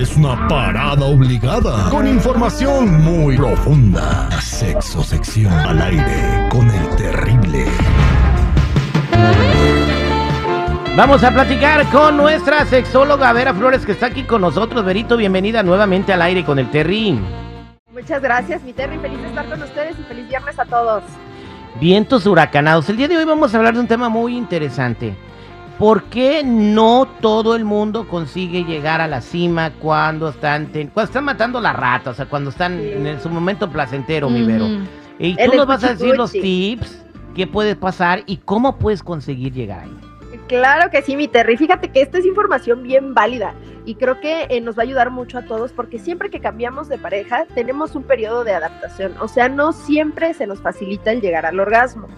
Es una parada obligada con información muy profunda. Sexo sección al aire con el terrible. Vamos a platicar con nuestra sexóloga Vera Flores que está aquí con nosotros. Verito, bienvenida nuevamente al aire con el Terry. Muchas gracias, mi Terry. Feliz de estar con ustedes y feliz viernes a todos. Vientos huracanados. El día de hoy vamos a hablar de un tema muy interesante. ¿Por qué no todo el mundo consigue llegar a la cima cuando están, ten- cuando están matando la rata? O sea, cuando están Sí. en su momento placentero, mi Vero. Y tú nos vas a decir los tips, qué puede pasar y cómo puedes conseguir llegar ahí. Claro que sí, mi Terry. Fíjate que esta es información bien válida y creo que eh, nos va a ayudar mucho a todos porque siempre que cambiamos de pareja tenemos un periodo de adaptación. O sea, no siempre se nos facilita el llegar al orgasmo.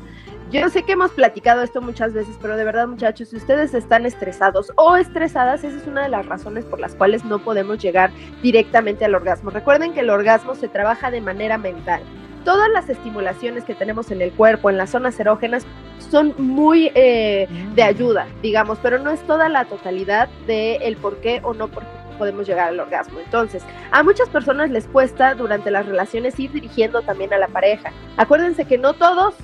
Yo sé que hemos platicado esto muchas veces, pero de verdad, muchachos, si ustedes están estresados o estresadas, esa es una de las razones por las cuales no podemos llegar directamente al orgasmo. Recuerden que el orgasmo se trabaja de manera mental. Todas las estimulaciones que tenemos en el cuerpo, en las zonas erógenas, son muy eh, de ayuda, digamos, pero no es toda la totalidad de el por qué o no por qué podemos llegar al orgasmo. Entonces, a muchas personas les cuesta durante las relaciones ir dirigiendo también a la pareja. Acuérdense que no todos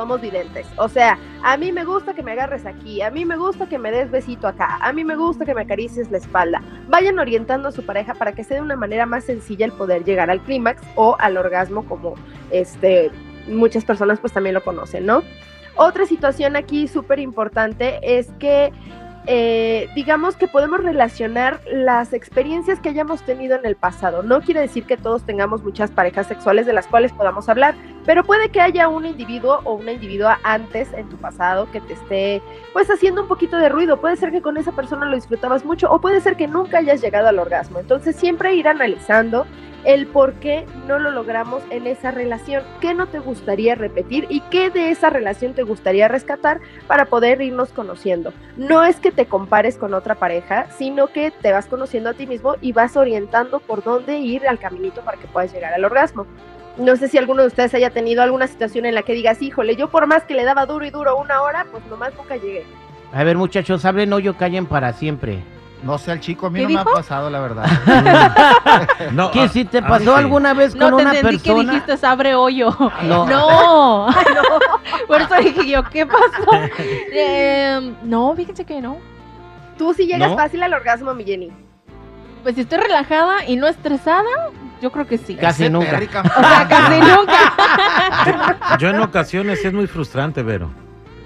somos videntes. O sea, a mí me gusta que me agarres aquí, a mí me gusta que me des besito acá, a mí me gusta que me acaricies la espalda. Vayan orientando a su pareja para que sea de una manera más sencilla el poder llegar al clímax o al orgasmo como este muchas personas pues también lo conocen, ¿no? Otra situación aquí súper importante es que eh, digamos que podemos relacionar las experiencias que hayamos tenido en el pasado. No quiere decir que todos tengamos muchas parejas sexuales de las cuales podamos hablar, pero puede que haya un individuo o una individua antes en tu pasado que te esté pues haciendo un poquito de ruido. Puede ser que con esa persona lo disfrutabas mucho o puede ser que nunca hayas llegado al orgasmo. Entonces siempre ir analizando el por qué no lo logramos en esa relación, qué no te gustaría repetir y qué de esa relación te gustaría rescatar para poder irnos conociendo. No es que te compares con otra pareja, sino que te vas conociendo a ti mismo y vas orientando por dónde ir al caminito para que puedas llegar al orgasmo. No sé si alguno de ustedes haya tenido alguna situación en la que digas, híjole, yo por más que le daba duro y duro una hora, pues nomás nunca llegué. A ver, muchachos, hablen hoyo, callen para siempre. No sé, al chico, a mí ¿Qué no me ha pasado, la verdad. No, ¿Qué a- si te a mí pasó sí. alguna vez No con te una entendí que persona? dijiste abre hoyo. No. No. Por eso dije yo, ¿qué pasó? Eh, no, fíjense que no. Tú sí llegas ¿No? fácil al orgasmo, mi Jenny. Pues si estoy relajada y no estresada, yo creo que sí. Casi nunca. Terry, O sea, casi nunca. Yo en ocasiones es muy frustrante, Vero.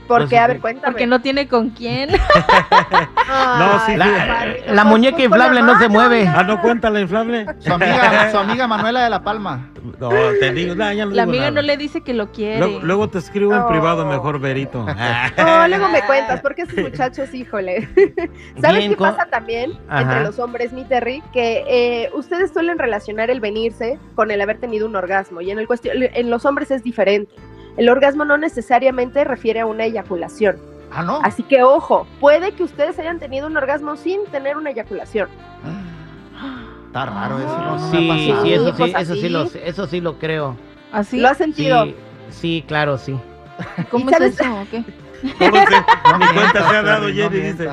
Porque, Pues, a ver, cuéntame. Porque no tiene con quién. Ay, sí, La, la muñeca inflable no se mueve. Ah, ¿no cuenta la inflable? Su amiga, su amiga Manuela de la Palma. No, te digo, no, ya no La digo amiga nada. no le dice que lo quiere. Luego, luego te escribo en privado Oh. mejor, Verito. No, luego me cuentas, porque esos muchachos, híjole. ¿Sabes Bien, qué con- pasa también Ajá. entre los hombres, mi Terry? Que eh, ustedes suelen relacionar el venirse con el haber tenido un orgasmo. Y en, el cuestión, en los hombres es diferente. El orgasmo no necesariamente refiere a una eyaculación. Ah, no. Así que ojo, puede que ustedes hayan tenido un orgasmo sin tener una eyaculación. Está raro eso, no, no me Sí, ha sí, eso sí, Pues eso sí lo, eso sí lo creo. ¿Así? ¿Lo has sentido? Sí, sí, claro, sí. ¿Cómo ¿Y es sabes? eso? o qué? ¿Cómo se- No Ni cuenta se ha dado, Jenny, dice.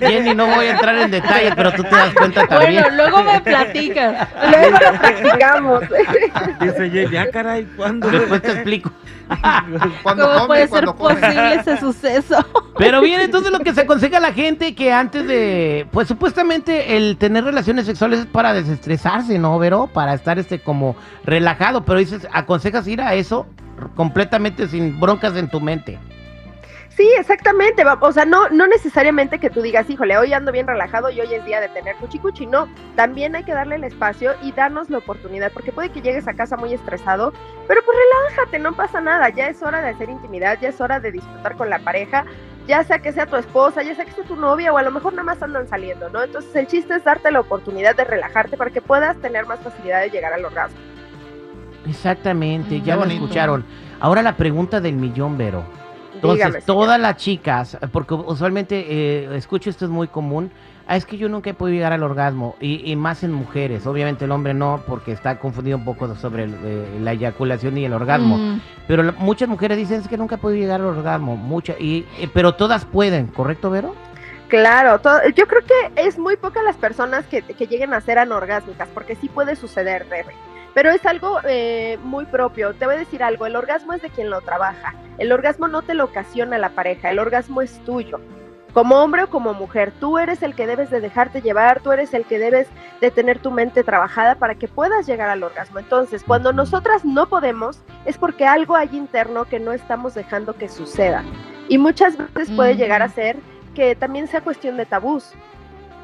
Jenny, no voy a entrar en detalle, pero tú te das cuenta también. Bueno, luego me platicas. Luego lo practicamos. Dice Jenny, ah, caray, ¿cuándo? Después te explico. ¿Cómo come, puede ser come. posible ese suceso? Pero bien, entonces lo que se aconseja a la gente que antes de, pues supuestamente el tener relaciones sexuales es para desestresarse, ¿no, Vero? Para estar este como relajado, pero dices, aconsejas ir a eso completamente sin broncas en tu mente. Sí, exactamente. va- O sea, no, no necesariamente que tú digas, híjole, hoy ando bien relajado y hoy es día de tener cuchicuchi. No, también hay que darle el espacio y darnos la oportunidad, porque puede que llegues a casa muy estresado, pero pues relájate, no pasa nada. Ya es hora de hacer intimidad, ya es hora de disfrutar con la pareja, ya sea que sea tu esposa, ya sea que sea tu novia o a lo mejor nada más andan saliendo, ¿no? Entonces el chiste es darte la oportunidad de relajarte para que puedas tener más facilidad de llegar al orgasmo. Exactamente, Mm, ya lo escucharon. Ahora la pregunta del millón, Vero. Entonces, Dígame, todas las chicas, porque usualmente eh, escucho esto es muy común, ah, es que yo nunca he podido llegar al orgasmo, y, y más en mujeres, obviamente el hombre no, porque está confundido un poco sobre el, eh, la eyaculación y el orgasmo, Mm, pero la- muchas mujeres dicen es que nunca he podido llegar al orgasmo, muchas, y, eh, pero todas pueden, ¿correcto, Vero? Claro, todo- yo creo que es muy pocas las personas que, que lleguen a ser anorgásmicas, porque sí puede suceder, Terry. Pero es algo eh, muy propio. Te voy a decir algo, el orgasmo es de quien lo trabaja. El orgasmo no te lo ocasiona la pareja, el orgasmo es tuyo. Como hombre o como mujer, tú eres el que debes de dejarte llevar, tú eres el que debes de tener tu mente trabajada para que puedas llegar al orgasmo. Entonces, cuando nosotras no podemos, es porque algo hay interno que no estamos dejando que suceda. Y muchas veces puede llegar a ser que también sea cuestión de tabús.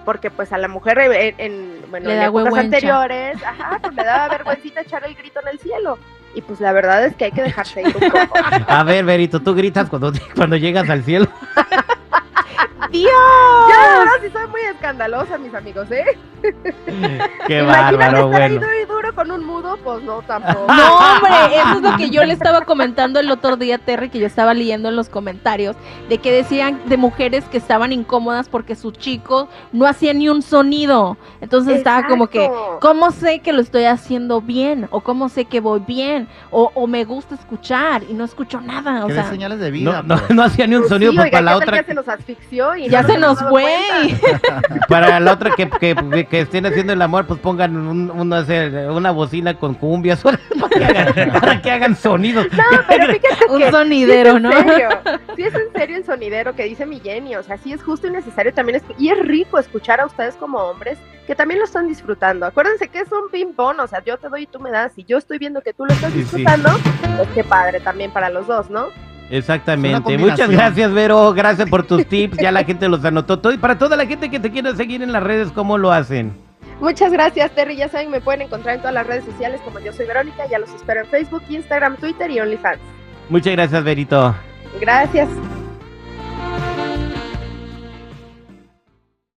Porque pues a la mujer en, en- bueno, en épocas anteriores, ajá, pues le daba vergüencita echar el grito en el cielo. Y pues la verdad es que hay que dejarse ir un poco. A ver, Verito, tú gritas cuando, cuando llegas al cielo. ¡Dios! Yo la verdad sí soy muy escandalosa, mis amigos, ¿eh? Qué Imagínate bárbaro, estar ahí bueno. duro con un mudo, pues no, tampoco. No, hombre, eso es lo que yo le estaba comentando el otro día, Terry, que yo estaba leyendo en los comentarios, de que decían de mujeres que estaban incómodas porque su chico no hacía ni un sonido. Entonces estaba como que. ¿cómo sé que lo estoy haciendo bien? ¿O cómo sé que voy bien? ¿O, o me gusta escuchar y no escucho nada? O sea, señales de vida. No, no, pues. no hacía ni un Pues sonido, sí, pues oiga, para la ¿qué tal otra, que se nos asfixió y ya no se nos fue. para la otra que, que, que estén haciendo el amor, pues pongan un, un, no sé, una bocina con cumbias para que hagan, para que hagan sonidos. No, pero fíjate Un que sonidero, sí es ¿no? en serio, sí es en serio el sonidero que dice mi Jenny, o sea, sí es justo y necesario también, escu- y es rico escuchar a ustedes como hombres que también lo están disfrutando. Acuérdense que es un ping-pong, o sea, yo te doy y tú me das, y yo estoy viendo que tú lo estás Sí, sí. disfrutando, pues qué padre también para los dos, ¿no? Exactamente. Es Muchas gracias, Vero. Gracias por tus tips. Ya la gente los anotó todo. Y para toda la gente que te quiera seguir en las redes, ¿cómo lo hacen? Muchas gracias, Terry. Ya saben, me pueden encontrar en todas las redes sociales como yo soy Verónica. Ya los espero en Facebook, Instagram, Twitter y OnlyFans. Muchas gracias, Verito. Gracias.